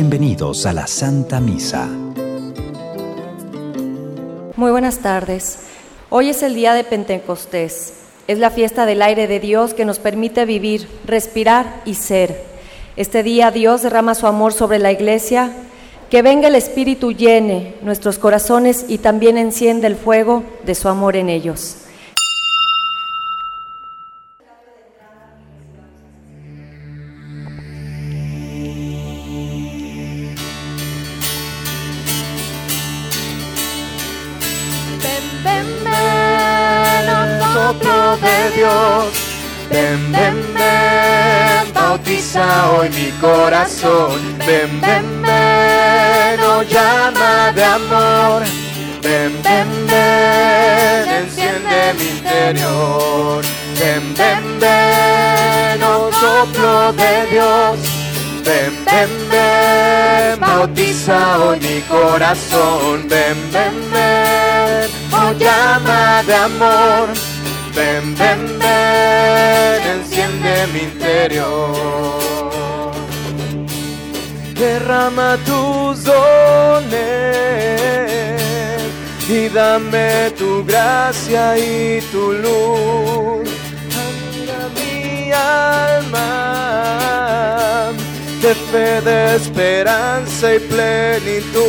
Bienvenidos a la Santa Misa. Muy buenas tardes. Hoy es el día de Pentecostés. Es la fiesta del aire de Dios que nos permite vivir, respirar y ser. Este día Dios derrama su amor sobre la iglesia. Que venga el Espíritu llene nuestros corazones y también enciende el fuego de su amor en ellos. De Dios. Ven, ven, ven, bautiza hoy mi corazón. Ven, ven, ven, oh llama de amor. Ven, ven, ven, enciende mi interior. Derrama tus dones y dame tu gracia y tu luz. Alma de fe, de esperanza y plenitud.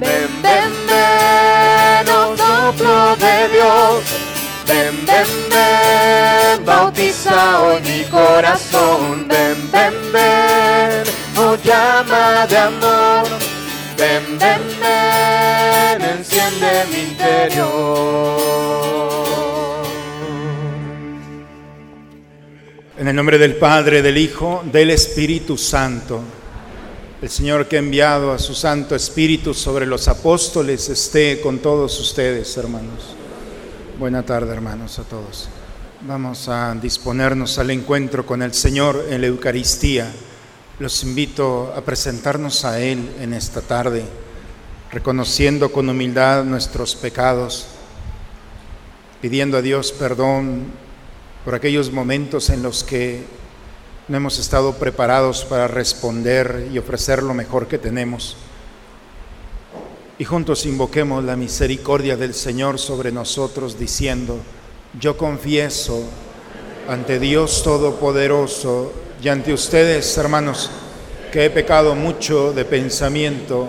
Ven, ven, ven, oh soplo de Dios. Ven, ven, ven, bautiza hoy mi corazón. Ven, ven, ven, oh llama de amor. Ven, ven, ven, enciende mi interior. En el nombre del Padre, del Hijo, del Espíritu Santo. El Señor que ha enviado a su Santo Espíritu sobre los apóstoles esté con todos ustedes, hermanos. Buena tarde, hermanos, a todos. Vamos a disponernos al encuentro con el Señor en la Eucaristía. Los invito a presentarnos a Él en esta tarde, reconociendo con humildad nuestros pecados, pidiendo a Dios perdón por aquellos momentos en los que no hemos estado preparados para responder y ofrecer lo mejor que tenemos. Y juntos invoquemos la misericordia del Señor sobre nosotros diciendo, yo confieso ante Dios Todopoderoso y ante ustedes, hermanos, que he pecado mucho de pensamiento,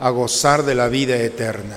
a gozar de la vida eterna.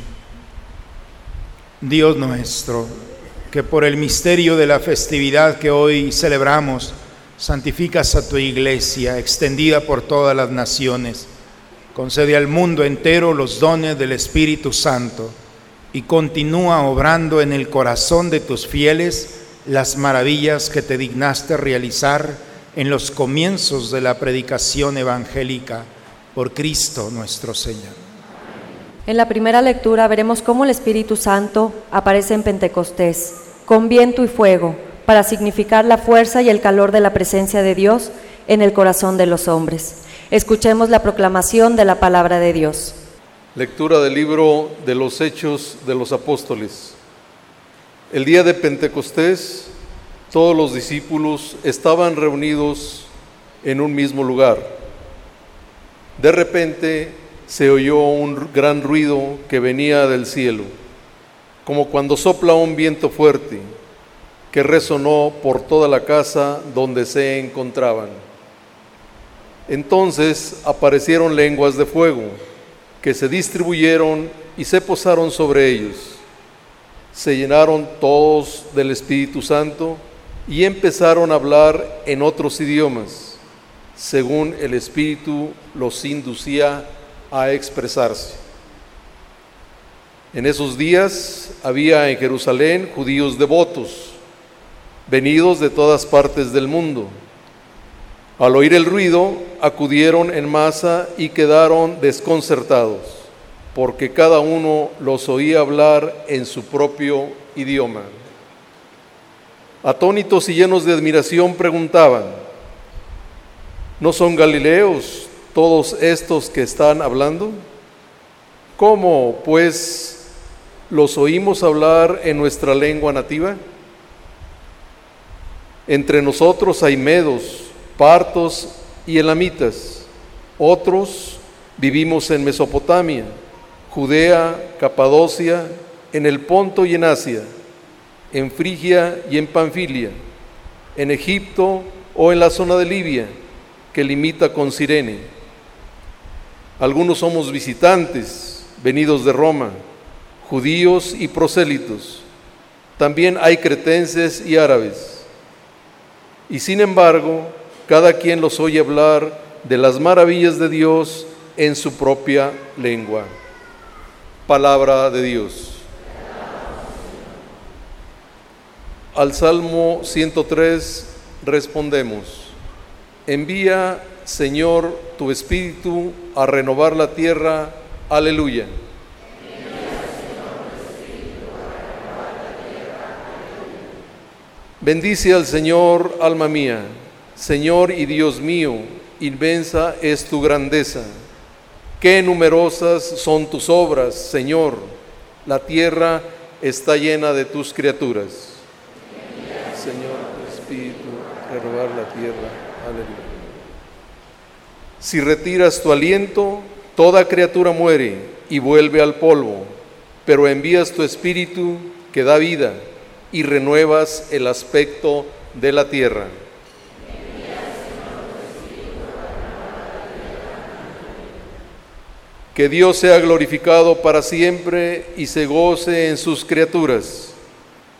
Dios nuestro, que por el misterio de la festividad que hoy celebramos, santificas a tu iglesia extendida por todas las naciones. Concede al mundo entero los dones del Espíritu Santo y continúa obrando en el corazón de tus fieles las maravillas que te dignaste realizar en los comienzos de la predicación evangélica por Cristo nuestro Señor. En la primera lectura veremos cómo el Espíritu Santo aparece en Pentecostés, con viento y fuego, para significar la fuerza y el calor de la presencia de Dios en el corazón de los hombres. Escuchemos la proclamación de la palabra de Dios. Lectura del libro de los Hechos de los Apóstoles. El día de Pentecostés, todos los discípulos estaban reunidos en un mismo lugar. De repente se oyó un gran ruido que venía del cielo, como cuando sopla un viento fuerte, que resonó por toda la casa donde se encontraban. Entonces aparecieron lenguas de fuego, que se distribuyeron y se posaron sobre ellos. Se llenaron todos del Espíritu Santo y empezaron a hablar en otros idiomas, según el Espíritu los inducía a expresarse. En esos días había en Jerusalén judíos devotos, venidos de todas partes del mundo. Al oír el ruido, acudieron en masa y quedaron desconcertados, porque cada uno los oía hablar en su propio idioma. Atónitos y llenos de admiración preguntaban, ¿no son galileos todos estos que están hablando? ¿Cómo, pues, los oímos hablar en nuestra lengua nativa? Entre nosotros hay medos, partos y elamitas. Otros vivimos en Mesopotamia, Judea, Capadocia, en el Ponto y en Asia, en Frigia y en Panfilia, en Egipto o en la zona de Libia, que limita con Sirene algunos somos visitantes, venidos de Roma, judíos y prosélitos. También hay cretenses y árabes. Y sin embargo, cada quien los oye hablar de las maravillas de Dios en su propia lengua. Palabra de Dios. Al Salmo 103 respondemos, envía Señor, tu espíritu a renovar la tierra. Aleluya. Bendice al Señor, alma mía. Señor y Dios mío, inmensa es tu grandeza. Qué numerosas son tus obras, Señor. La tierra está llena de tus criaturas. Señor, tu espíritu, renovar la tierra. Aleluya. Si retiras tu aliento, toda criatura muere y vuelve al polvo, pero envías tu espíritu que da vida y renuevas el aspecto de la tierra. Que Dios sea glorificado para siempre y se goce en sus criaturas.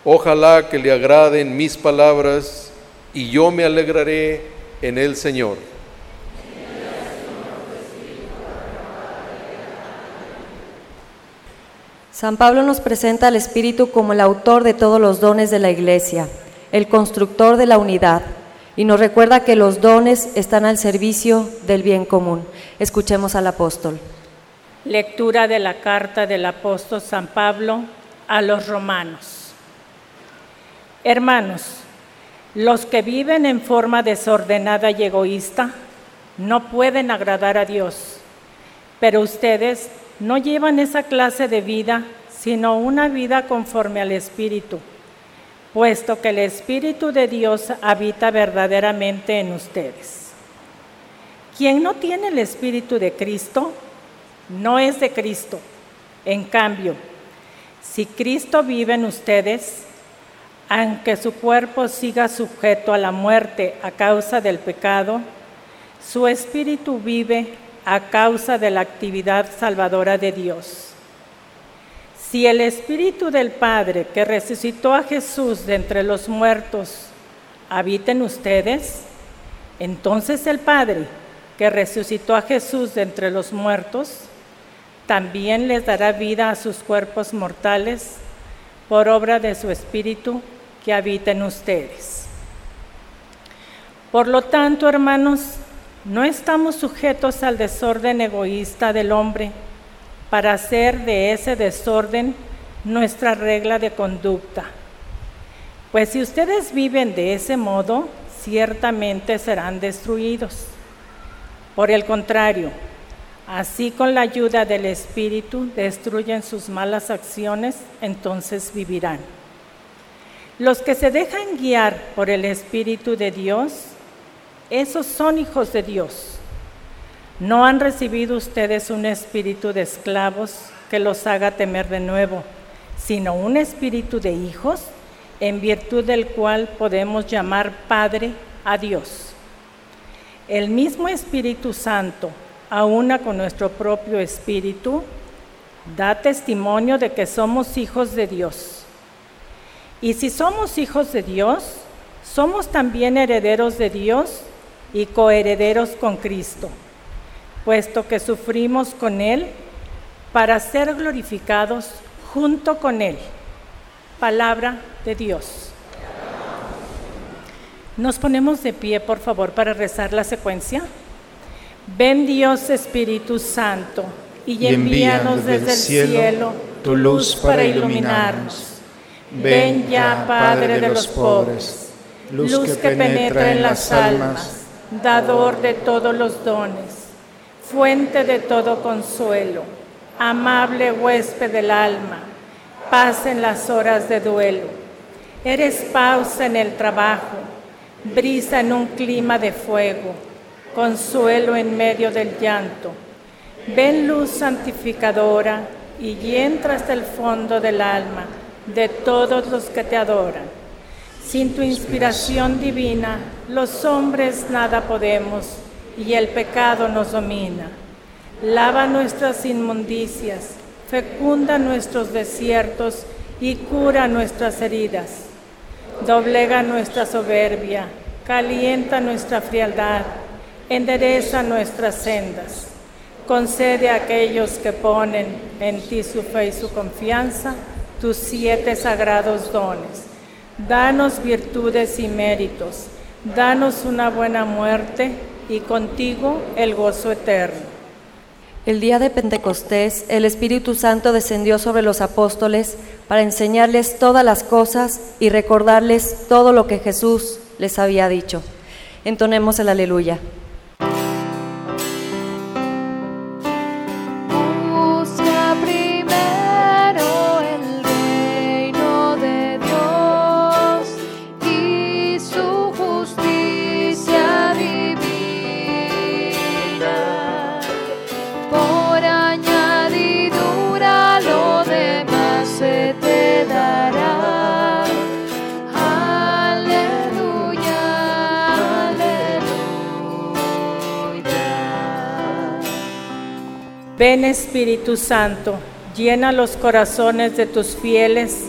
Ojalá que le agraden mis palabras y yo me alegraré en el Señor. San Pablo nos presenta al Espíritu como el autor de todos los dones de la Iglesia, el constructor de la unidad, y nos recuerda que los dones están al servicio del bien común. Escuchemos al apóstol. Lectura de la carta del apóstol San Pablo a los romanos. Hermanos, los que viven en forma desordenada y egoísta no pueden agradar a Dios, pero ustedes no llevan esa clase de vida, sino una vida conforme al Espíritu, puesto que el Espíritu de Dios habita verdaderamente en ustedes. Quien no tiene el Espíritu de Cristo, no es de Cristo. En cambio, si Cristo vive en ustedes, aunque su cuerpo siga sujeto a la muerte a causa del pecado, su espíritu vive a causa de la actividad salvadora de Dios. Si el espíritu del Padre que resucitó a Jesús de entre los muertos habita en ustedes, entonces el Padre que resucitó a Jesús de entre los muertos también les dará vida a sus cuerpos mortales por obra de su espíritu que habita en ustedes. Por lo tanto, hermanos, no estamos sujetos al desorden egoísta del hombre para hacer de ese desorden nuestra regla de conducta. Pues si ustedes viven de ese modo, ciertamente serán destruidos. Por el contrario, así con la ayuda del Espíritu destruyen sus malas acciones, entonces vivirán. Los que se dejan guiar por el Espíritu de Dios, esos son hijos de Dios. No han recibido ustedes un espíritu de esclavos que los haga temer de nuevo, sino un espíritu de hijos en virtud del cual podemos llamar Padre a Dios. El mismo Espíritu Santo, aúna con nuestro propio espíritu, da testimonio de que somos hijos de Dios. Y si somos hijos de Dios, somos también herederos de Dios y coherederos con Cristo, puesto que sufrimos con Él para ser glorificados junto con Él. Palabra de Dios. Nos ponemos de pie, por favor, para rezar la secuencia. Ven Dios Espíritu Santo y, envíanos desde el cielo, tu luz para iluminarnos Ven ya, Padre de los pobres, luz que penetra en las almas, dador de todos los dones, fuente de todo consuelo, amable huésped del alma, paz en las horas de duelo. Eres pausa en el trabajo, brisa en un clima de fuego, consuelo en medio del llanto. Ven luz santificadora y entra hasta el fondo del alma de todos los que te adoran. Sin tu inspiración divina, los hombres nada podemos y el pecado nos domina. Lava nuestras inmundicias, fecunda nuestros desiertos y cura nuestras heridas. Doblega nuestra soberbia, calienta nuestra frialdad, endereza nuestras sendas. Concede a aquellos que ponen en ti su fe y su confianza tus siete sagrados dones. Danos virtudes y méritos. Danos una buena muerte y contigo el gozo eterno. El día de Pentecostés, el Espíritu Santo descendió sobre los apóstoles para enseñarles todas las cosas y recordarles todo lo que Jesús les había dicho. Entonemos el aleluya. Ven Espíritu Santo, llena los corazones de tus fieles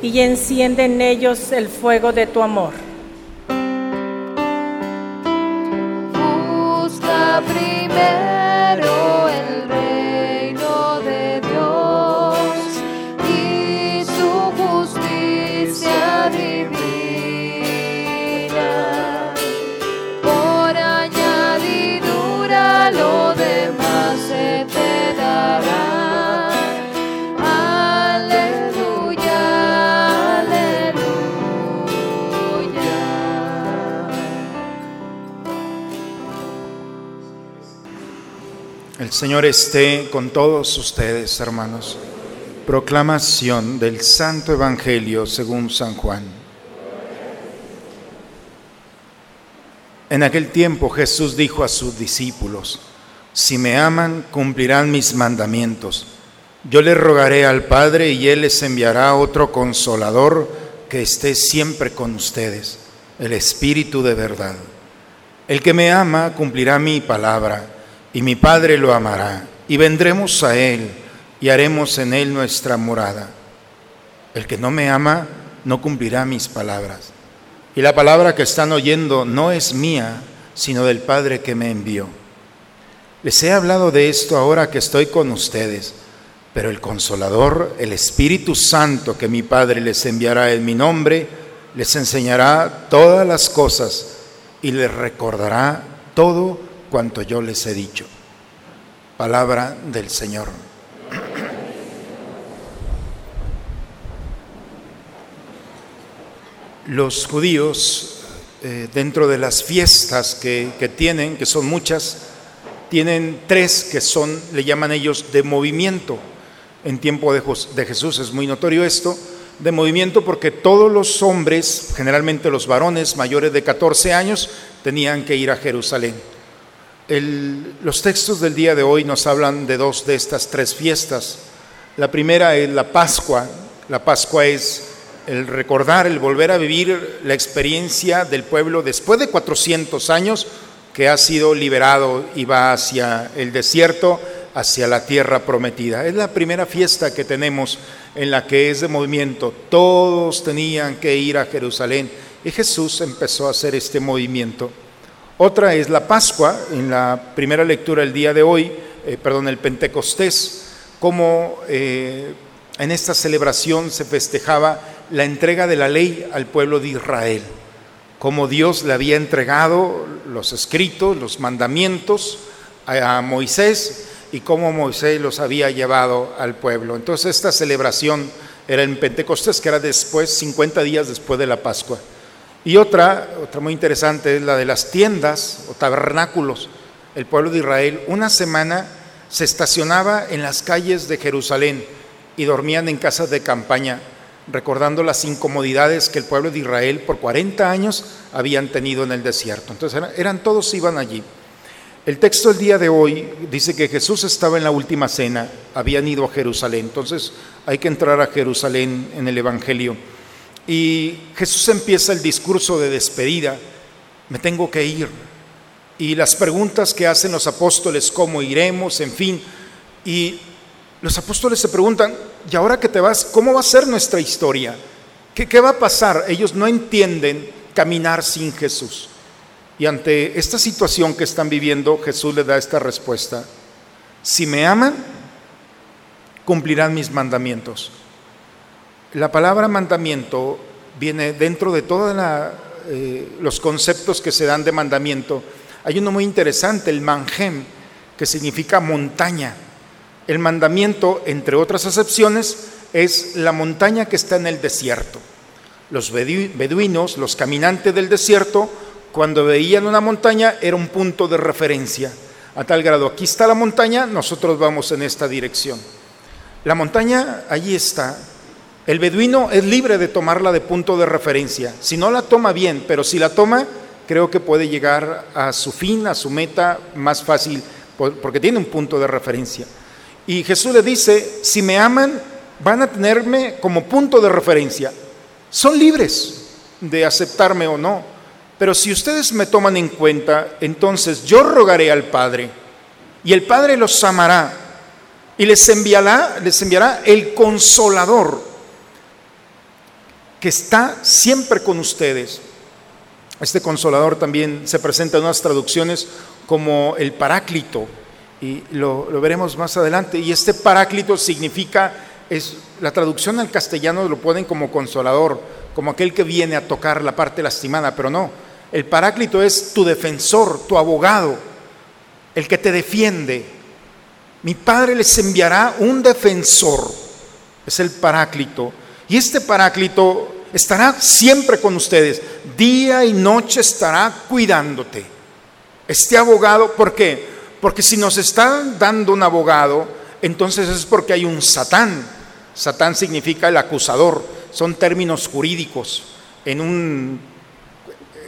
y enciende en ellos el fuego de tu amor. Señor esté con todos ustedes, hermanos. Proclamación del Santo Evangelio según San Juan. En aquel tiempo Jesús dijo a sus discípulos, si me aman, cumplirán mis mandamientos. Yo les rogaré al Padre y Él les enviará otro consolador que esté siempre con ustedes, el Espíritu de verdad. El que me ama cumplirá mi palabra y mi Padre lo amará y vendremos a Él y haremos en Él nuestra morada. El que no me ama no cumplirá mis palabras. Y la palabra que están oyendo no es mía, sino del Padre que me envió. Les he hablado de esto ahora que estoy con ustedes, pero el consolador, el Espíritu Santo que mi Padre les enviará en mi nombre, les enseñará todas las cosas y les recordará todo cuanto yo les he dicho. Palabra del Señor. Los judíos, eh, dentro de las fiestas que, tienen, que son muchas, tienen tres que son, le llaman ellos, de movimiento. En tiempo de, de Jesús es muy notorio esto, de movimiento porque todos los hombres, generalmente los varones mayores de 14 años, tenían que ir a Jerusalén. Los textos del día de hoy nos hablan de dos de estas tres fiestas. La primera es la Pascua. La Pascua es el recordar, el volver a vivir la experiencia del pueblo después de 400 años que ha sido liberado y va hacia el desierto, hacia la tierra prometida. Es la primera fiesta que tenemos en la que es de movimiento. Todos tenían que ir a Jerusalén y Jesús empezó a hacer este movimiento. Otra es la Pascua, en la primera lectura el día de hoy, eh, perdón, el Pentecostés, como eh, en esta celebración se festejaba la entrega de la ley al pueblo de Israel, como Dios le había entregado los escritos, los mandamientos a, a Moisés y cómo Moisés los había llevado al pueblo. Entonces esta celebración era en Pentecostés, que era después, 50 días después de la Pascua. Y otra, otra muy interesante es la de las tiendas o tabernáculos. El pueblo de Israel una semana se estacionaba en las calles de Jerusalén y dormían en casas de campaña, recordando las incomodidades que el pueblo de Israel por 40 años habían tenido en el desierto. Entonces eran, eran todos iban allí. El texto del día de hoy dice que Jesús estaba en la última cena, habían ido a Jerusalén, entonces hay que entrar a Jerusalén en el Evangelio. Y Jesús empieza el discurso de despedida, me tengo que ir. Y las preguntas que hacen los apóstoles, cómo iremos, en fin. Y los apóstoles se preguntan, ¿y ahora que te vas, cómo va a ser nuestra historia? ¿Qué, va a pasar? Ellos no entienden caminar sin Jesús. Y ante esta situación que están viviendo, Jesús les da esta respuesta. Si me aman, cumplirán mis mandamientos. La palabra mandamiento viene dentro de todos eh, los conceptos que se dan de mandamiento. Hay uno muy interesante, el manjem, que significa montaña. El mandamiento, entre otras acepciones, es la montaña que está en el desierto. Los bedu- beduinos, los caminantes del desierto, cuando veían una montaña era un punto de referencia. A tal grado, aquí está la montaña, nosotros vamos en esta dirección. La montaña allí está. El beduino es libre de tomarla de punto de referencia. Si no la toma bien, pero si la toma, creo que puede llegar a su fin, a su meta más fácil, por- porque tiene un punto de referencia. Y Jesús le dice, si me aman, van a tenerme como punto de referencia. Son libres de aceptarme o no. Pero si ustedes me toman en cuenta, entonces yo rogaré al Padre y el Padre los amará y les enviará, les enviará el consolador que está siempre con ustedes. Este consolador también se presenta en unas traducciones como el paráclito y lo, veremos más adelante. Y este paráclito significa, es, la traducción al castellano lo ponen como consolador, como aquel que viene a tocar la parte lastimada, pero no. El paráclito es tu defensor, tu abogado, el que te defiende. Mi Padre les enviará un defensor, es el paráclito. Y este paráclito estará siempre con ustedes, día y noche estará cuidándote. Este abogado, ¿por qué? Porque si nos está dando un abogado, entonces es porque hay un Satán. Satán significa el acusador, son términos jurídicos. En un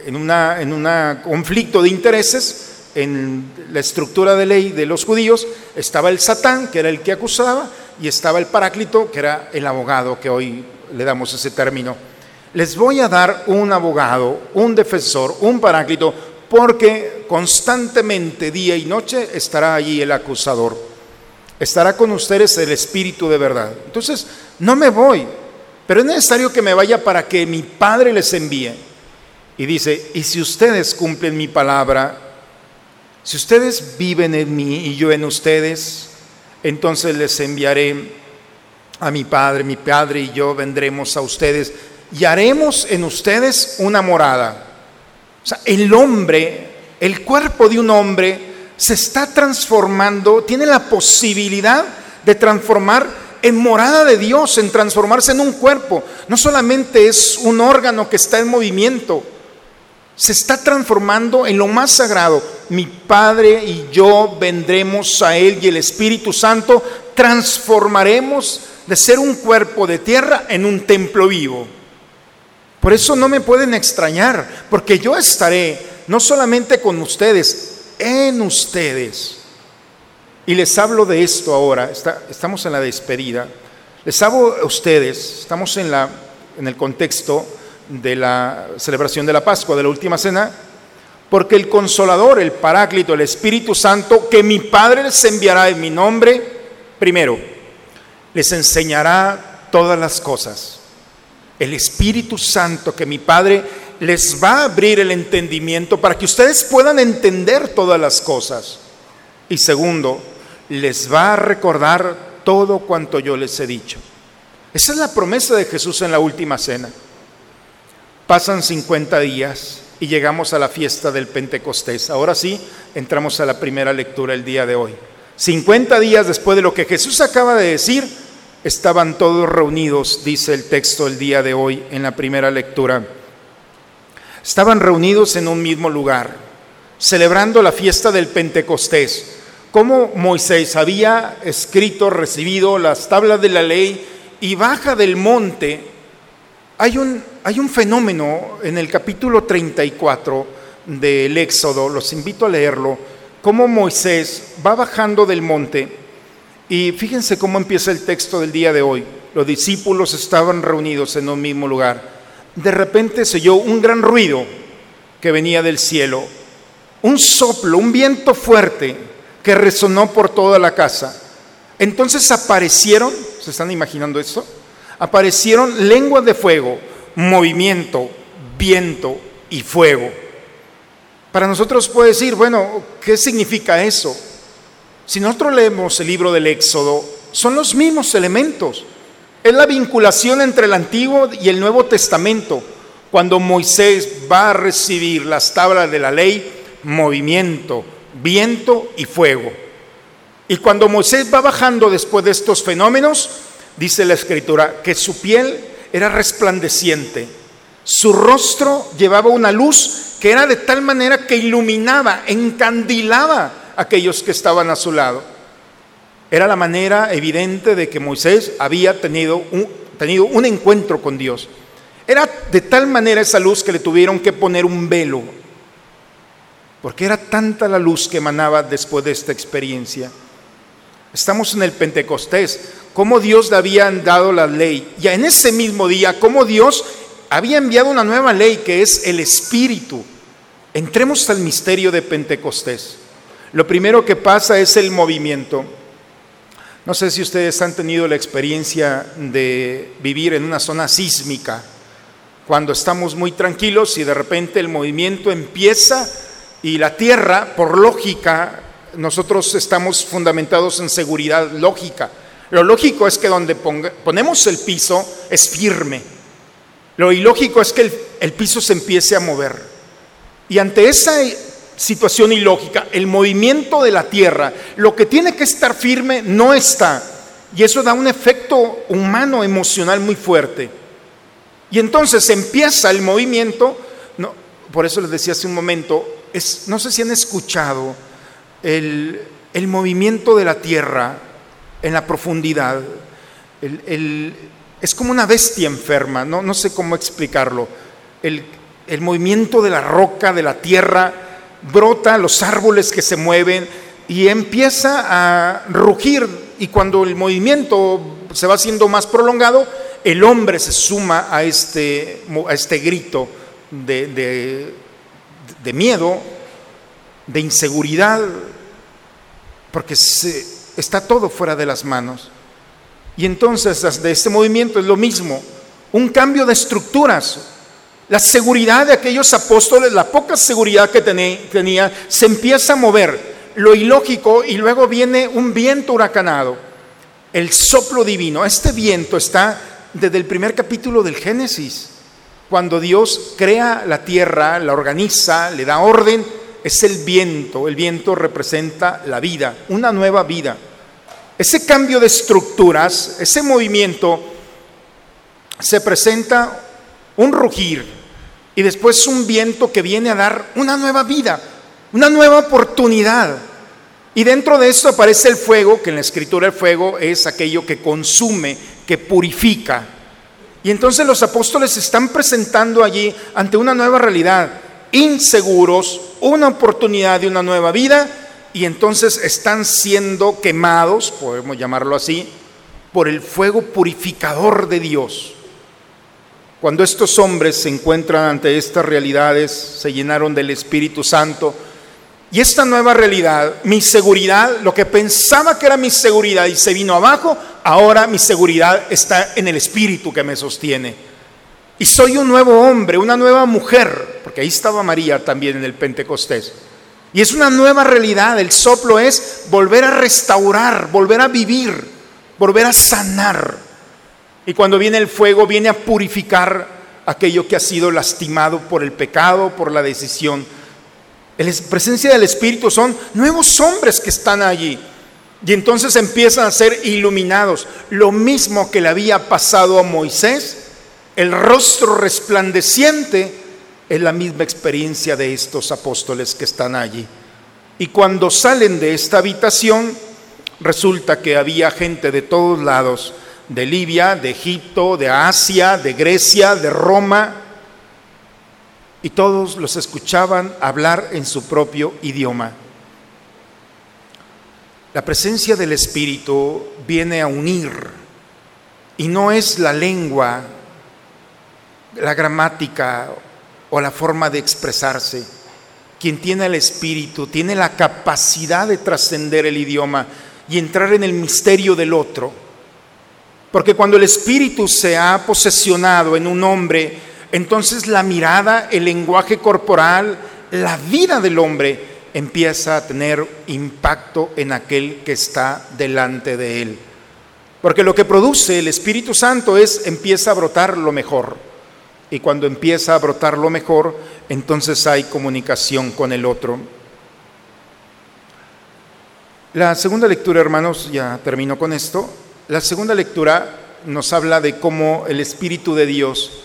en un en una conflicto de intereses, en la estructura de ley de los judíos, estaba el Satán, que era el que acusaba, y estaba el Paráclito, que era el abogado, que hoy le damos ese término. Les voy a dar un abogado, un defensor, un Paráclito, porque constantemente, día y noche, estará allí el acusador. Estará con ustedes el Espíritu de verdad. Entonces, no me voy, pero es necesario que me vaya para que mi Padre les envíe. Y dice, y si ustedes cumplen mi palabra, si ustedes viven en mí y yo en ustedes, entonces les enviaré a mi Padre, mi Padre y yo vendremos a ustedes y haremos en ustedes una morada. O sea, el hombre, el cuerpo de un hombre se está transformando, tiene la posibilidad de transformar en morada de Dios, en transformarse en un cuerpo. No solamente es un órgano que está en movimiento, se está transformando en lo más sagrado. Mi Padre y yo vendremos a Él y el Espíritu Santo transformaremos de ser un cuerpo de tierra en un templo vivo. Por eso no me pueden extrañar, porque yo estaré no solamente con ustedes, en ustedes. Y les hablo de esto ahora, estamos en la despedida. Les hablo a ustedes, estamos en, la, en el contexto de la celebración de la Pascua, de la última cena, porque el consolador, el paráclito, el Espíritu Santo, que mi Padre les enviará en mi nombre, primero, les enseñará todas las cosas. El Espíritu Santo que mi Padre les va a abrir el entendimiento para que ustedes puedan entender todas las cosas. Y segundo, les va a recordar todo cuanto yo les he dicho. Esa es la promesa de Jesús en la última cena. Pasan 50 días y llegamos a la fiesta del Pentecostés. Ahora sí, entramos a la primera lectura el día de hoy. 50 días después de lo que Jesús acaba de decir, estaban todos reunidos, dice el texto el día de hoy en la primera lectura. Estaban reunidos en un mismo lugar, celebrando la fiesta del Pentecostés. Como Moisés había escrito, recibido las tablas de la ley y baja del monte hay un, hay un fenómeno en el capítulo 34 del Éxodo, los invito a leerlo, cómo Moisés va bajando del monte y fíjense cómo empieza el texto del día de hoy. Los discípulos estaban reunidos en un mismo lugar. De repente se oyó un gran ruido que venía del cielo, un soplo, un viento fuerte que resonó por toda la casa. Entonces aparecieron, ¿se están imaginando esto? aparecieron lenguas de fuego, movimiento, viento y fuego. Para nosotros puede decir, bueno, ¿qué significa eso? Si nosotros leemos el libro del Éxodo, son los mismos elementos. Es la vinculación entre el Antiguo y el Nuevo Testamento. Cuando Moisés va a recibir las tablas de la ley, movimiento, viento y fuego. Y cuando Moisés va bajando después de estos fenómenos, dice la escritura, que su piel era resplandeciente, su rostro llevaba una luz que era de tal manera que iluminaba, encandilaba a aquellos que estaban a su lado. Era la manera evidente de que Moisés había tenido un, tenido un encuentro con Dios. Era de tal manera esa luz que le tuvieron que poner un velo, porque era tanta la luz que emanaba después de esta experiencia. Estamos en el Pentecostés, cómo Dios le había dado la ley. Y en ese mismo día, cómo Dios había enviado una nueva ley que es el Espíritu. Entremos al misterio de Pentecostés. Lo primero que pasa es el movimiento. No sé si ustedes han tenido la experiencia de vivir en una zona sísmica, cuando estamos muy tranquilos y de repente el movimiento empieza y la tierra, por lógica, nosotros estamos fundamentados en seguridad lógica. Lo lógico es que donde ponemos el piso es firme. Lo ilógico es que el, piso se empiece a mover. Y ante esa situación ilógica, el movimiento de la tierra, lo que tiene que estar firme no está. Y eso da un efecto humano, emocional muy fuerte. Y entonces empieza el movimiento, no, por eso les decía hace un momento, es, no sé si han escuchado el, movimiento de la tierra en la profundidad. es como una bestia enferma, no, no sé cómo explicarlo. El, movimiento de la roca, de la tierra, brota los árboles que se mueven y empieza a rugir y cuando el movimiento se va haciendo más prolongado, el hombre se suma a este, a este grito de, de miedo, de inseguridad, porque se, está todo fuera de las manos. Y entonces de este movimiento es lo mismo, un cambio de estructuras. La seguridad de aquellos apóstoles, la poca seguridad que tenía, se empieza a mover, lo ilógico, y luego viene un viento huracanado, el soplo divino. Este viento está desde el primer capítulo del Génesis, cuando Dios crea la tierra, la organiza, le da orden, es el viento. El viento representa la vida, una nueva vida. Ese cambio de estructuras, ese movimiento, se presenta un rugir y después un viento que viene a dar una nueva vida, una nueva oportunidad. Y dentro de esto aparece el fuego, que en la escritura el fuego es aquello que consume, que purifica. Y entonces los apóstoles están presentando allí ante una nueva realidad, inseguros, una oportunidad de una nueva vida y entonces están siendo quemados, podemos llamarlo así, por el fuego purificador de Dios. Cuando estos hombres se encuentran ante estas realidades, se llenaron del Espíritu Santo, y esta nueva realidad, mi seguridad, lo que pensaba que era mi seguridad y se vino abajo, ahora mi seguridad está en el Espíritu que me sostiene. Y soy un nuevo hombre, una nueva mujer, porque ahí estaba María también en el Pentecostés. Y es una nueva realidad. El soplo es volver a restaurar, volver a vivir, volver a sanar. Y cuando viene el fuego, viene a purificar aquello que ha sido lastimado por el pecado, por la decisión. La presencia del Espíritu son nuevos hombres que están allí. Y entonces empiezan a ser iluminados. Lo mismo que le había pasado a Moisés, el rostro resplandeciente es la misma experiencia de estos apóstoles que están allí. Y cuando salen de esta habitación, resulta que había gente de todos lados, de Libia, de Egipto, de Asia, de Grecia, de Roma, y todos los escuchaban hablar en su propio idioma. La presencia del Espíritu viene a unir y no es la lengua, la gramática o la forma de expresarse. Quien tiene el espíritu tiene la capacidad de trascender el idioma y entrar en el misterio del otro. Porque cuando el espíritu se ha posesionado en un hombre, entonces la mirada, el lenguaje corporal, la vida del hombre empieza a tener impacto en aquel que está delante de él. Porque lo que produce el Espíritu Santo es empieza a brotar lo mejor y cuando empieza a brotar lo mejor, entonces hay comunicación con el otro. La segunda lectura, hermanos, ya termino con esto. La segunda lectura nos habla de cómo el Espíritu de Dios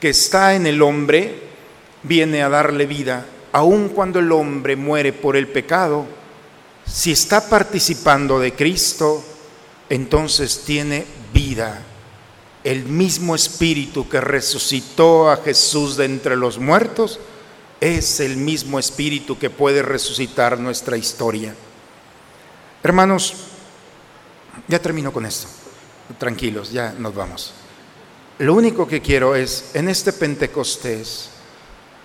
que está en el hombre viene a darle vida, aun cuando el hombre muere por el pecado. Si está participando de Cristo, entonces tiene vida el mismo espíritu que resucitó a Jesús de entre los muertos es el mismo espíritu que puede resucitar nuestra historia. Hermanos, ya termino con esto. Tranquilos, ya nos vamos. Lo único que quiero es, en este Pentecostés,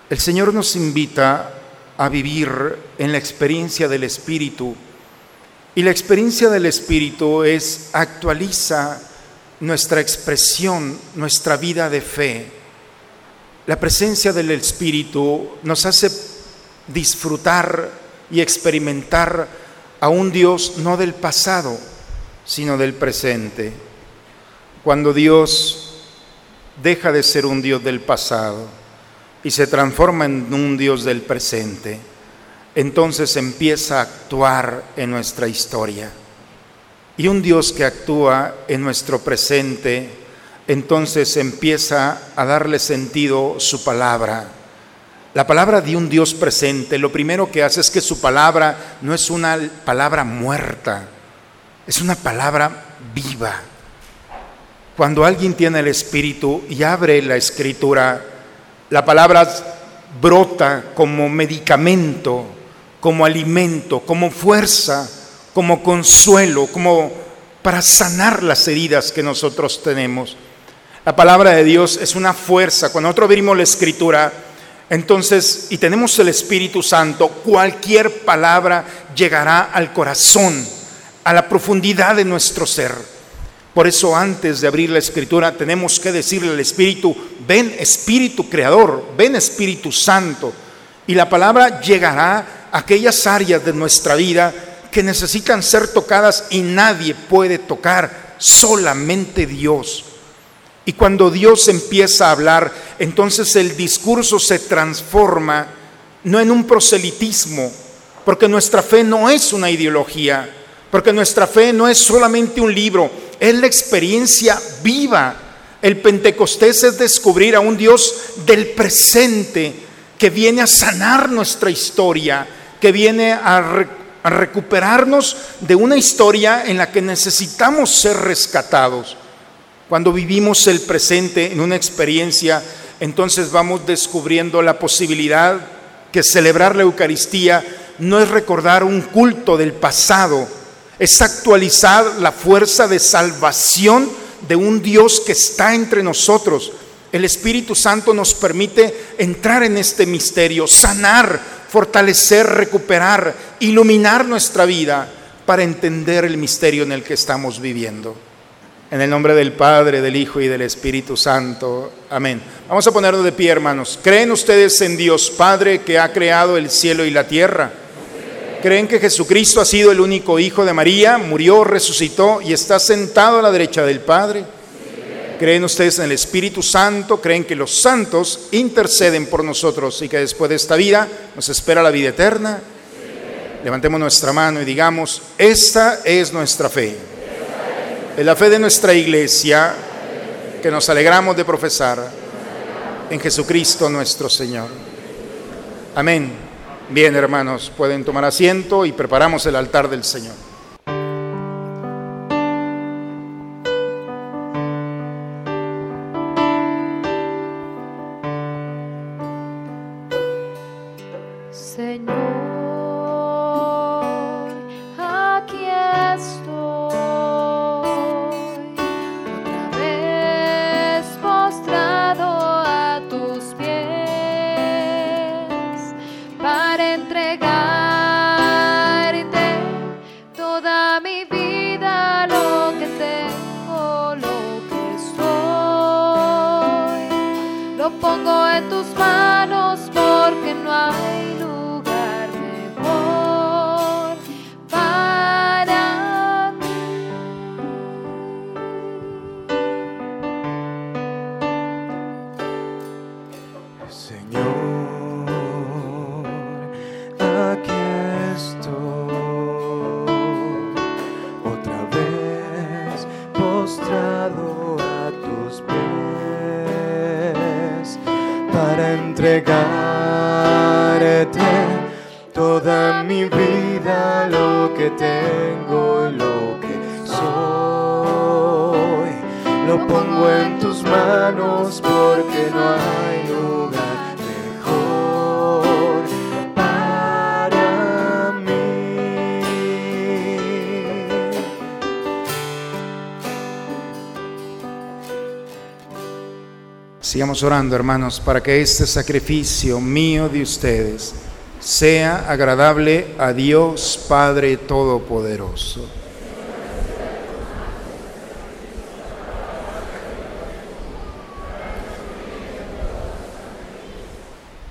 el Señor nos invita a vivir en la experiencia del Espíritu. Y la experiencia del Espíritu es actualiza nuestra expresión, nuestra vida de fe. La presencia del Espíritu nos hace disfrutar y experimentar a un Dios no del pasado, sino del presente. Cuando Dios deja de ser un Dios del pasado y se transforma en un Dios del presente, entonces empieza a actuar en nuestra historia y un Dios que actúa en nuestro presente, entonces empieza a darle sentido su palabra. La palabra de un Dios presente, lo primero que hace es que su palabra no es una palabra muerta, es una palabra viva. Cuando alguien tiene el Espíritu y abre la Escritura, La palabra brota como medicamento, como alimento, como fuerza, como consuelo, como para sanar las heridas que nosotros tenemos. La palabra de Dios es una fuerza. Cuando nosotros abrimos la escritura, entonces, y tenemos el Espíritu Santo, cualquier palabra llegará al corazón, a la profundidad de nuestro ser. Por eso antes de abrir la escritura tenemos que decirle al Espíritu, ven Espíritu Creador, ven Espíritu Santo. Y la palabra llegará a aquellas áreas de nuestra vida que necesitan ser tocadas y nadie puede tocar, solamente Dios. Y cuando Dios empieza a hablar, entonces el discurso se transforma no en un proselitismo, porque nuestra fe no es una ideología, porque nuestra fe no es solamente un libro, es la experiencia viva. El Pentecostés es descubrir a un Dios del presente que viene a sanar nuestra historia, que viene a, a recuperarnos de una historia en la que necesitamos ser rescatados. Cuando vivimos el presente en una experiencia, entonces vamos descubriendo la posibilidad que celebrar la Eucaristía no es recordar un culto del pasado, es actualizar la fuerza de salvación de un Dios que está entre nosotros. El Espíritu Santo nos permite entrar en este misterio, sanar, fortalecer, recuperar, iluminar nuestra vida para entender el misterio en el que estamos viviendo. En el nombre del Padre, del Hijo y del Espíritu Santo. Amén. Vamos a ponernos de pie, hermanos. ¿Creen ustedes en Dios Padre que ha creado el cielo y la tierra? ¿Creen que Jesucristo ha sido el único Hijo de María, murió, resucitó y está sentado a la derecha del Padre? ¿Creen ustedes en el Espíritu Santo? ¿Creen que los santos interceden por nosotros y que después de esta vida nos espera la vida eterna? Levantemos nuestra mano y digamos, esta es nuestra fe. Es la fe de nuestra iglesia que nos alegramos de profesar en Jesucristo nuestro Señor. Amén. Bien, hermanos, pueden tomar asiento y preparamos el altar del Señor. Sigamos orando, hermanos, para que este sacrificio mío de ustedes sea agradable a Dios Padre Todopoderoso.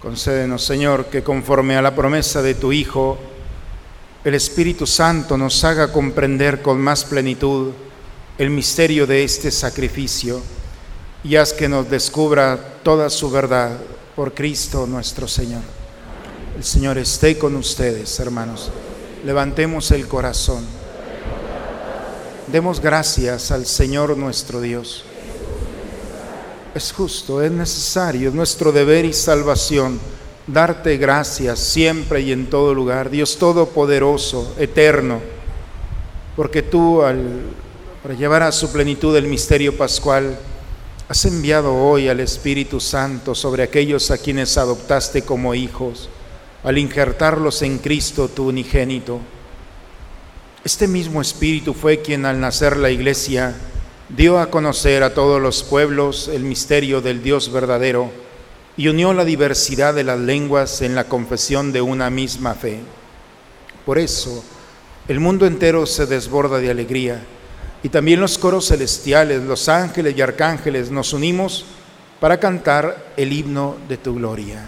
Concédenos, Señor, que conforme a la promesa de tu Hijo, el Espíritu Santo nos haga comprender con más plenitud el misterio de este sacrificio y haz que nos descubra toda su verdad por Cristo nuestro Señor. El Señor esté con ustedes, hermanos. Levantemos el corazón. Demos gracias al Señor nuestro Dios. Es justo, es necesario, es nuestro deber y salvación darte gracias siempre y en todo lugar, Dios Todopoderoso, eterno, porque tú al, para llevar a su plenitud el misterio pascual, Has enviado hoy al Espíritu Santo sobre aquellos a quienes adoptaste como hijos, al injertarlos en Cristo tu unigénito. Este mismo Espíritu fue quien al nacer la iglesia dio a conocer a todos los pueblos el misterio del Dios verdadero y unió la diversidad de las lenguas en la confesión de una misma fe. Por eso, el mundo entero se desborda de alegría y también los coros celestiales, los ángeles y arcángeles nos unimos para cantar el himno de tu gloria.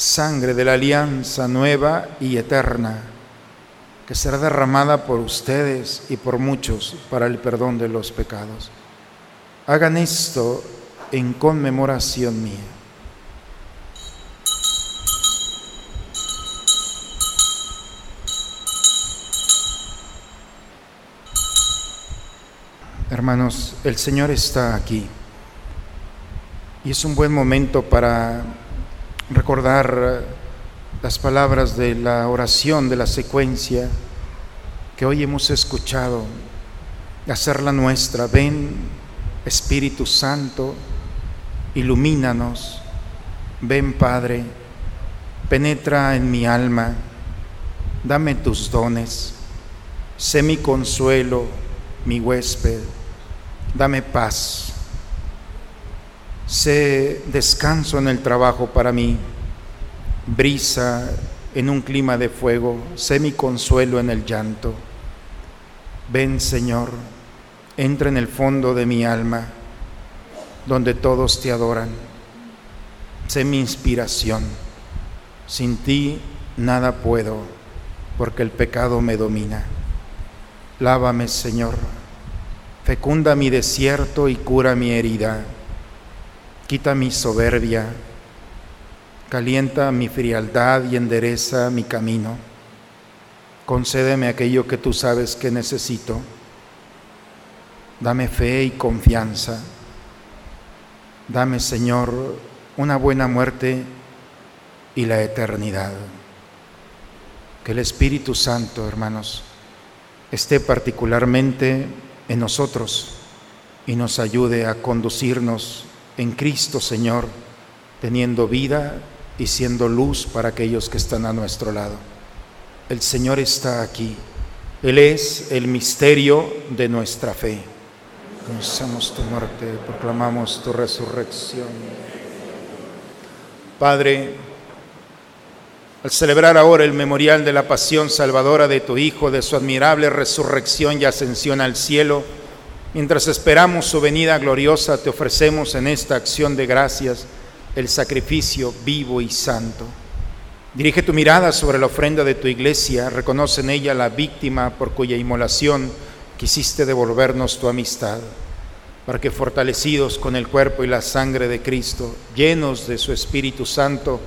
sangre de la alianza nueva y eterna, que será derramada por ustedes y por muchos para el perdón de los pecados. Hagan esto en conmemoración mía. Hermanos, el Señor está aquí y es un buen momento para recordar las palabras de la oración de la secuencia que hoy hemos escuchado, hacerla nuestra. Ven, Espíritu Santo, ilumínanos. Ven, Padre, penetra en mi alma, dame tus dones, sé mi consuelo, mi huésped, dame paz, sé descanso en el trabajo para mí, brisa en un clima de fuego, sé mi consuelo en el llanto. Ven, Señor, entra en el fondo de mi alma, donde todos te adoran. Sé mi inspiración. Sin ti nada puedo, porque el pecado me domina. Lávame, Señor, fecunda mi desierto y cura mi herida. Quita mi soberbia, calienta mi frialdad y endereza mi camino. Concédeme aquello que tú sabes que necesito. Dame fe y confianza. Dame, Señor, una buena muerte y la eternidad. Que el Espíritu Santo, hermanos, esté particularmente en nosotros y nos ayude a conducirnos en Cristo, Señor, teniendo vida y siendo luz para aquellos que están a nuestro lado. El Señor está aquí. Él es el misterio de nuestra fe. Conocemos tu muerte, proclamamos tu resurrección. Padre, al celebrar ahora el memorial de la pasión salvadora de tu Hijo, de su admirable resurrección y ascensión al cielo, mientras esperamos su venida gloriosa, te ofrecemos en esta acción de gracias el sacrificio vivo y santo. Dirige tu mirada sobre la ofrenda de tu iglesia, reconoce en ella la víctima por cuya inmolación quisiste devolvernos tu amistad, para que fortalecidos con el cuerpo y la sangre de Cristo, llenos de su Espíritu Santo,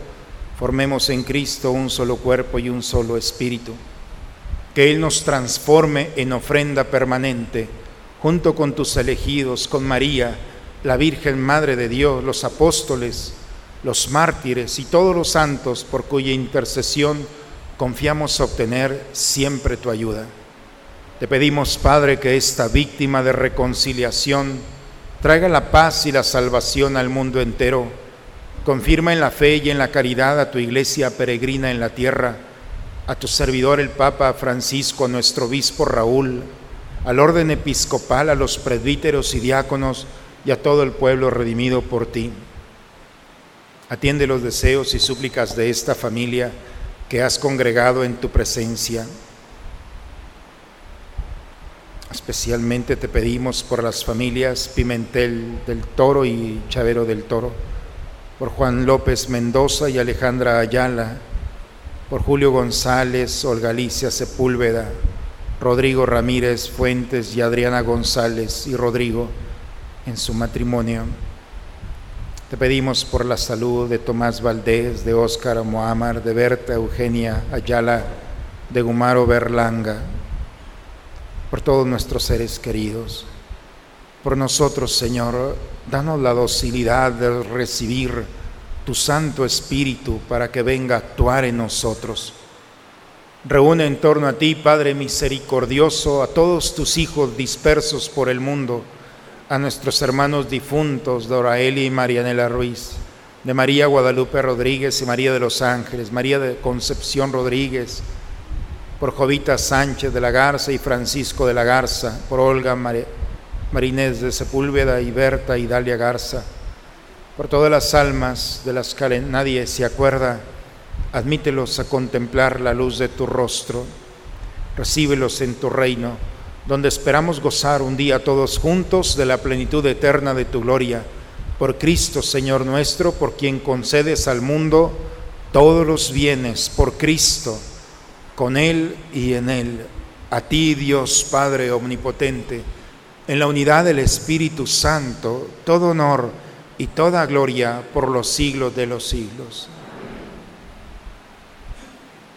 formemos en Cristo un solo cuerpo y un solo espíritu. Que Él nos transforme en ofrenda permanente, junto con tus elegidos, con María, la Virgen Madre de Dios, los apóstoles, los mártires y todos los santos por cuya intercesión confiamos obtener siempre tu ayuda. Te pedimos, Padre, que esta víctima de reconciliación traiga la paz y la salvación al mundo entero. Confirma en la fe y en la caridad a tu iglesia peregrina en la tierra, a tu servidor el Papa Francisco, nuestro obispo Raúl, al orden episcopal, a los presbíteros y diáconos y a todo el pueblo redimido por ti. Atiende los deseos y súplicas de esta familia que has congregado en tu presencia. Especialmente te pedimos por las familias Pimentel del Toro y Chavero del Toro, por Juan López Mendoza y Alejandra Ayala, por Julio González, Olga Alicia Sepúlveda, Rodrigo Ramírez Fuentes y Adriana González y Rodrigo en su matrimonio. Te pedimos por la salud de Tomás Valdés, de Óscar Mohamar, de Berta Eugenia Ayala, de Gumaro Berlanga, por todos nuestros seres queridos. Por nosotros, Señor, danos la docilidad de recibir tu Santo Espíritu para que venga a actuar en nosotros. Reúne en torno a ti, Padre misericordioso, a todos tus hijos dispersos por el mundo, a nuestros hermanos difuntos, Doraeli y Marianela Ruiz, de María Guadalupe Rodríguez y María de los Ángeles, María de Concepción Rodríguez, por Jovita Sánchez de la Garza y Francisco de la Garza, por Olga Marinés de Sepúlveda y Berta y Dalia Garza, por todas las almas de las que nadie se acuerda, admítelos a contemplar la luz de tu rostro, recíbelos en tu reino, donde esperamos gozar un día todos juntos de la plenitud eterna de tu gloria, por Cristo Señor nuestro, por quien concedes al mundo todos los bienes, por Cristo con Él y en Él, a ti Dios Padre Omnipotente, en la unidad del Espíritu Santo, todo honor y toda gloria por los siglos de los siglos.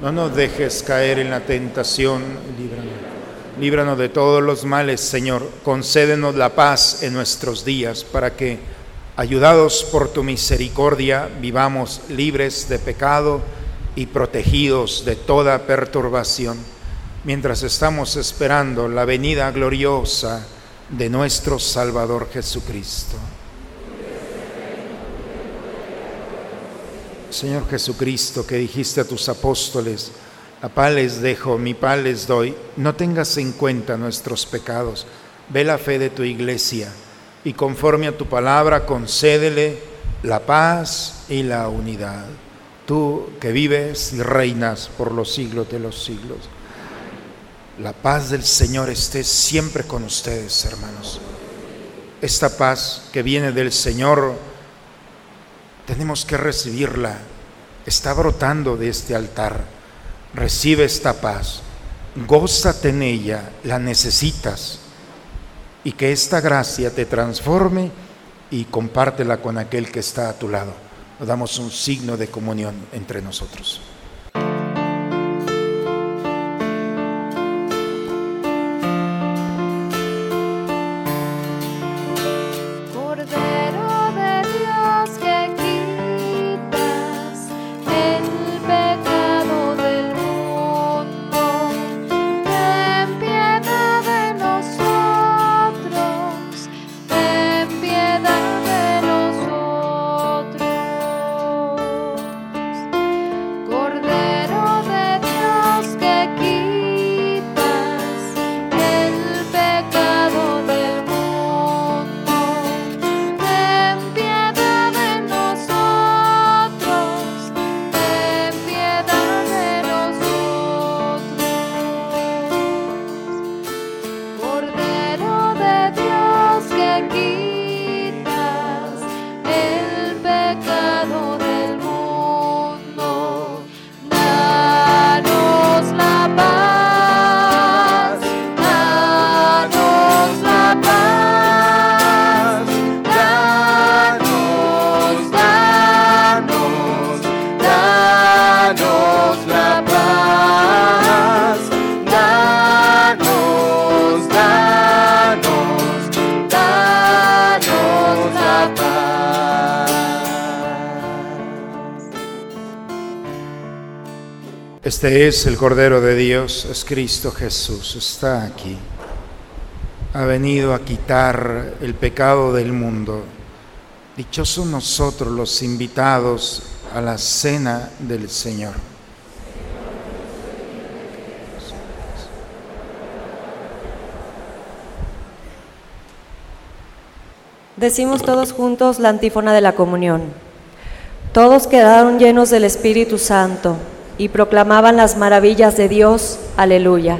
No nos dejes caer en la tentación, líbranos. Líbranos de todos los males, Señor. Concédenos la paz en nuestros días, para que, ayudados por tu misericordia, vivamos libres de pecado y protegidos de toda perturbación, mientras estamos esperando la venida gloriosa de nuestro Salvador Jesucristo. Señor Jesucristo, que dijiste a tus apóstoles, la paz les dejo, mi paz les doy, no tengas en cuenta nuestros pecados, ve la fe de tu iglesia y conforme a tu palabra concédele la paz y la unidad tú que vives y reinas por los siglos de los siglos. La paz del Señor esté siempre con ustedes, hermanos. Esta paz que viene del Señor, tenemos que recibirla. Está brotando de este altar. Recibe esta paz. Gózate en ella, la necesitas. Y que esta gracia te transforme y compártela con aquel que está a tu lado nos damos un signo de comunión entre nosotros. Este es el Cordero de Dios, es Cristo Jesús, está aquí. Ha venido a quitar el pecado del mundo. Dichosos nosotros los invitados a la cena del Señor. Decimos todos juntos la antífona de la comunión. Todos quedaron llenos del Espíritu Santo y proclamaban las maravillas de Dios. Aleluya.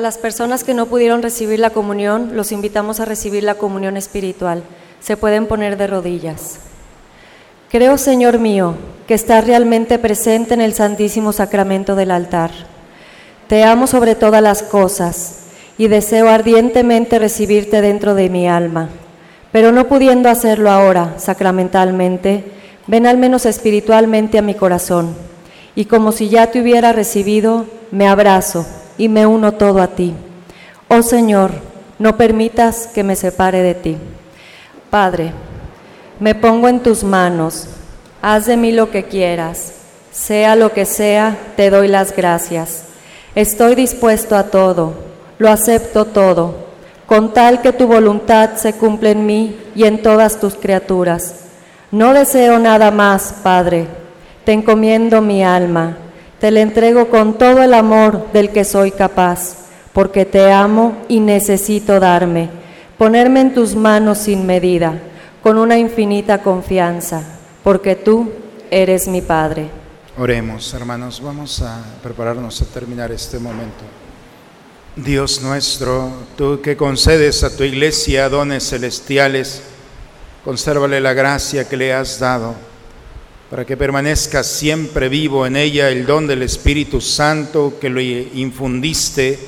Las personas que no pudieron recibir la comunión, los invitamos a recibir la comunión espiritual. Se pueden poner de rodillas. Creo, Señor mío, que estás realmente presente en el Santísimo Sacramento del altar. Te amo sobre todas las cosas y deseo ardientemente recibirte dentro de mi alma. Pero no pudiendo hacerlo ahora sacramentalmente, ven al menos espiritualmente a mi corazón. Y como si ya te hubiera recibido, me abrazo y me uno todo a ti. Oh Señor, no permitas que me separe de ti. Padre, me pongo en tus manos, haz de mí lo que quieras, sea lo que sea, te doy las gracias. Estoy dispuesto a todo, lo acepto todo, con tal que tu voluntad se cumpla en mí y en todas tus criaturas. No deseo nada más, Padre, te encomiendo mi alma, te la entrego con todo el amor del que soy capaz, porque te amo y necesito darme, ponerme en tus manos sin medida, con una infinita confianza, porque tú eres mi Padre. Oremos, hermanos, vamos a prepararnos a terminar este momento. Dios nuestro, tú que concedes a tu iglesia dones celestiales, consérvale la gracia que le has dado, para que permanezca siempre vivo en ella el don del Espíritu Santo que lo infundiste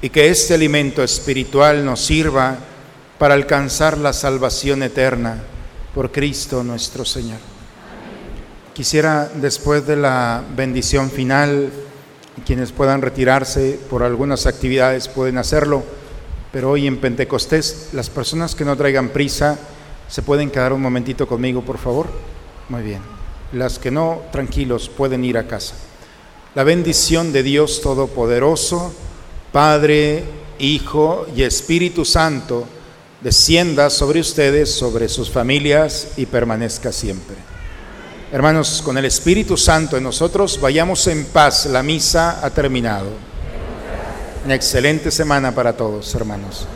y que este alimento espiritual nos sirva para alcanzar la salvación eterna por Cristo nuestro Señor. Quisiera, después de la bendición final, quienes puedan retirarse por algunas actividades pueden hacerlo, pero hoy en Pentecostés, las personas que no traigan prisa, ¿se pueden quedar un momentito conmigo, por favor? Muy bien. Las que no, tranquilos, pueden ir a casa. La bendición de Dios Todopoderoso, Padre, Hijo y Espíritu Santo, descienda sobre ustedes, sobre sus familias y permanezca siempre. Hermanos, con el Espíritu Santo en nosotros, vayamos en paz. La misa ha terminado. Una excelente semana para todos, hermanos.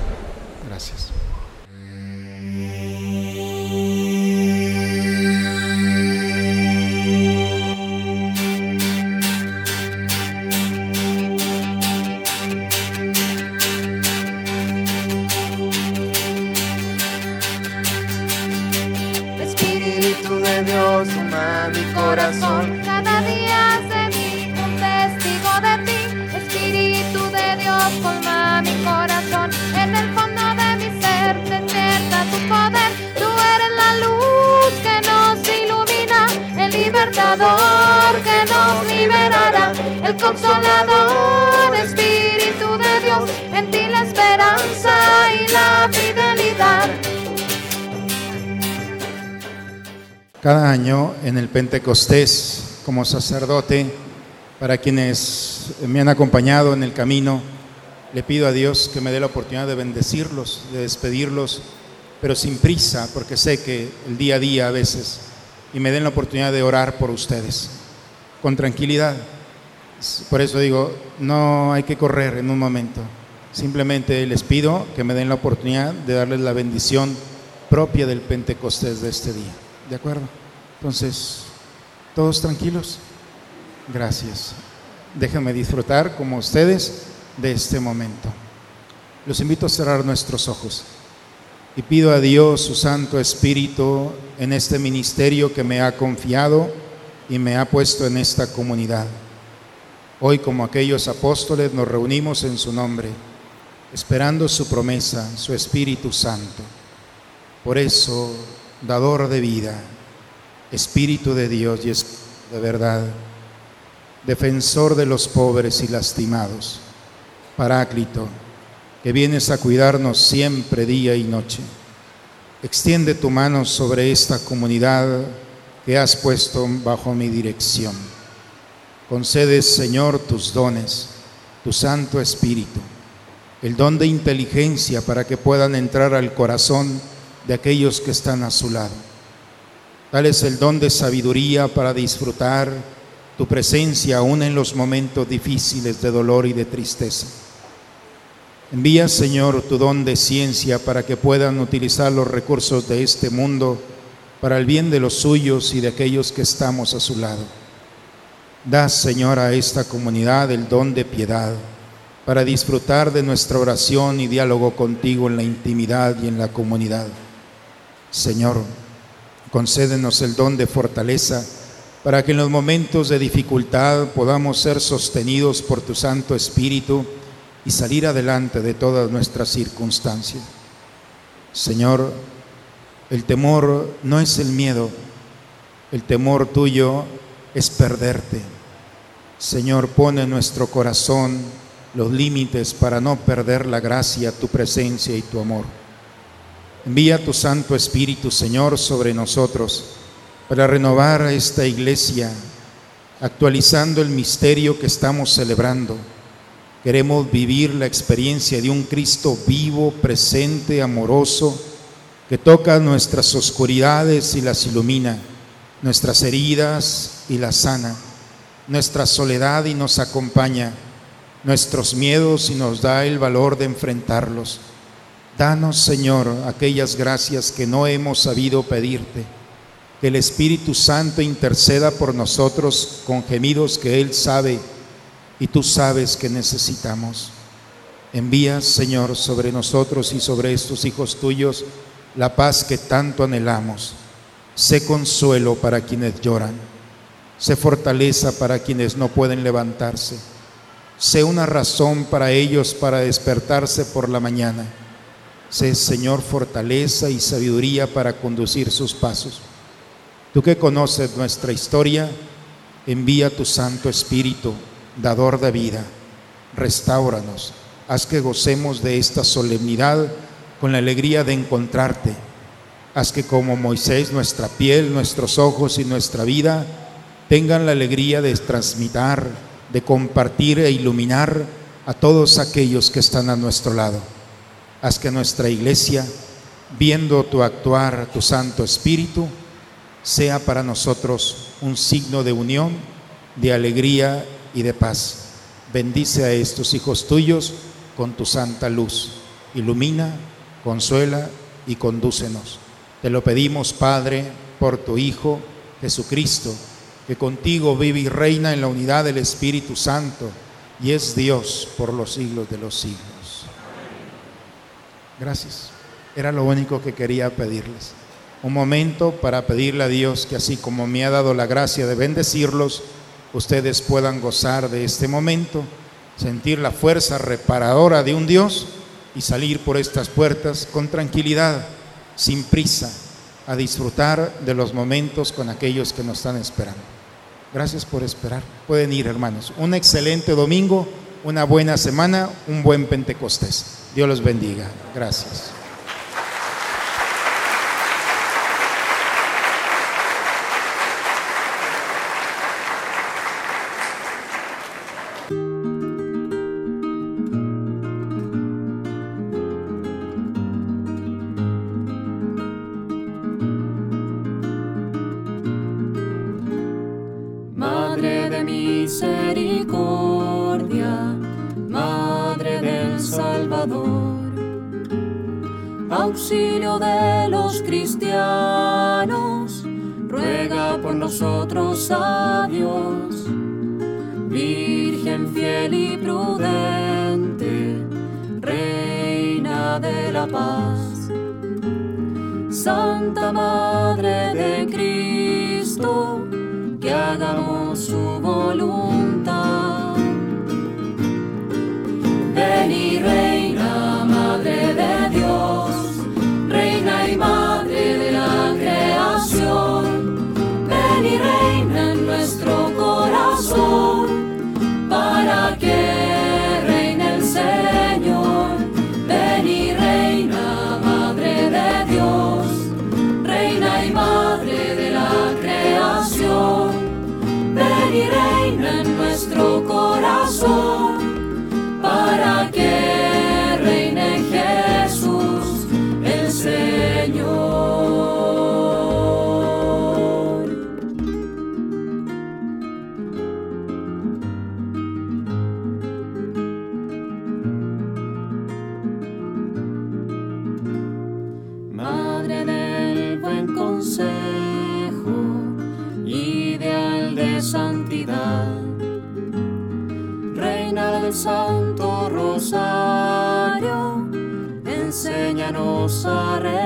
Pentecostés, como sacerdote, para quienes me han acompañado en el camino, le pido a Dios que me dé la oportunidad de bendecirlos, de despedirlos, pero sin prisa, porque sé que el día a día a veces, y me den la oportunidad de orar por ustedes, con tranquilidad. Por eso digo, no hay que correr en un momento. Simplemente les pido que me den la oportunidad de darles la bendición propia del Pentecostés de este día. ¿De acuerdo? Entonces, ¿todos tranquilos? Gracias. Déjenme disfrutar como ustedes de este momento. Los invito a cerrar nuestros ojos y pido a Dios su Santo Espíritu en este ministerio que me ha confiado y me ha puesto en esta comunidad. Hoy, como aquellos apóstoles, nos reunimos en su nombre, esperando su promesa, su Espíritu Santo. Por eso, dador de vida, Espíritu de Dios y Espíritu de verdad, defensor de los pobres y lastimados, Paráclito, que vienes a cuidarnos siempre día y noche. Extiende tu mano sobre esta comunidad que has puesto bajo mi dirección. Concede, Señor, tus dones, tu Santo Espíritu, el don de inteligencia para que puedan entrar al corazón de aquellos que están a su lado. Tal es el don de sabiduría para disfrutar tu presencia aún en los momentos difíciles de dolor y de tristeza. Envía, Señor, tu don de ciencia para que puedan utilizar los recursos de este mundo para el bien de los suyos y de aquellos que estamos a su lado. Da, Señor, a esta comunidad el don de piedad para disfrutar de nuestra oración y diálogo contigo en la intimidad y en la comunidad. Señor, concédenos el don de fortaleza para que en los momentos de dificultad podamos ser sostenidos por tu Santo Espíritu y salir adelante de todas nuestras circunstancias. Señor, el temor no es el miedo, el temor tuyo es perderte. Señor, pone en nuestro corazón los límites para no perder la gracia, tu presencia y tu amor. Envía tu Santo Espíritu, Señor, sobre nosotros para renovar esta iglesia, actualizando el misterio que estamos celebrando. Queremos vivir la experiencia de un Cristo vivo, presente, amoroso, que toca nuestras oscuridades y las ilumina, nuestras heridas y las sana, nuestra soledad y nos acompaña, nuestros miedos y nos da el valor de enfrentarlos. Danos, Señor, aquellas gracias que no hemos sabido pedirte. Que el Espíritu Santo interceda por nosotros con gemidos que Él sabe y tú sabes que necesitamos. Envía, Señor, sobre nosotros y sobre estos hijos tuyos la paz que tanto anhelamos. Sé consuelo para quienes lloran. Sé fortaleza para quienes no pueden levantarse. Sé una razón para ellos para despertarse por la mañana. Sé, Señor, fortaleza y sabiduría para conducir sus pasos. Tú que conoces nuestra historia, envía tu Santo Espíritu, dador de vida. Restáuranos. Haz que gocemos de esta solemnidad con la alegría de encontrarte. Haz que como Moisés nuestra piel, nuestros ojos y nuestra vida tengan la alegría de transmitir, de compartir e iluminar a todos aquellos que están a nuestro lado. Haz que nuestra iglesia, viendo tu actuar, tu Santo Espíritu, sea para nosotros un signo de unión, de alegría y de paz. Bendice a estos hijos tuyos con tu santa luz. Ilumina, consuela y condúcenos. Te lo pedimos, Padre, por tu Hijo Jesucristo, que contigo vive y reina en la unidad del Espíritu Santo y es Dios por los siglos de los siglos. Gracias. Era lo único que quería pedirles. un momento para pedirle a Dios que así como me ha dado la gracia de bendecirlos, ustedes puedan gozar de este momento, sentir la fuerza reparadora de un Dios y salir por estas puertas con tranquilidad, sin prisa, a disfrutar de los momentos con aquellos que nos están esperando. Gracias por esperar. Pueden ir, hermanos. Un excelente domingo, una buena semana, un buen Pentecostés. Dios los bendiga. Gracias. Santo Rosario, enséñanos a rezar.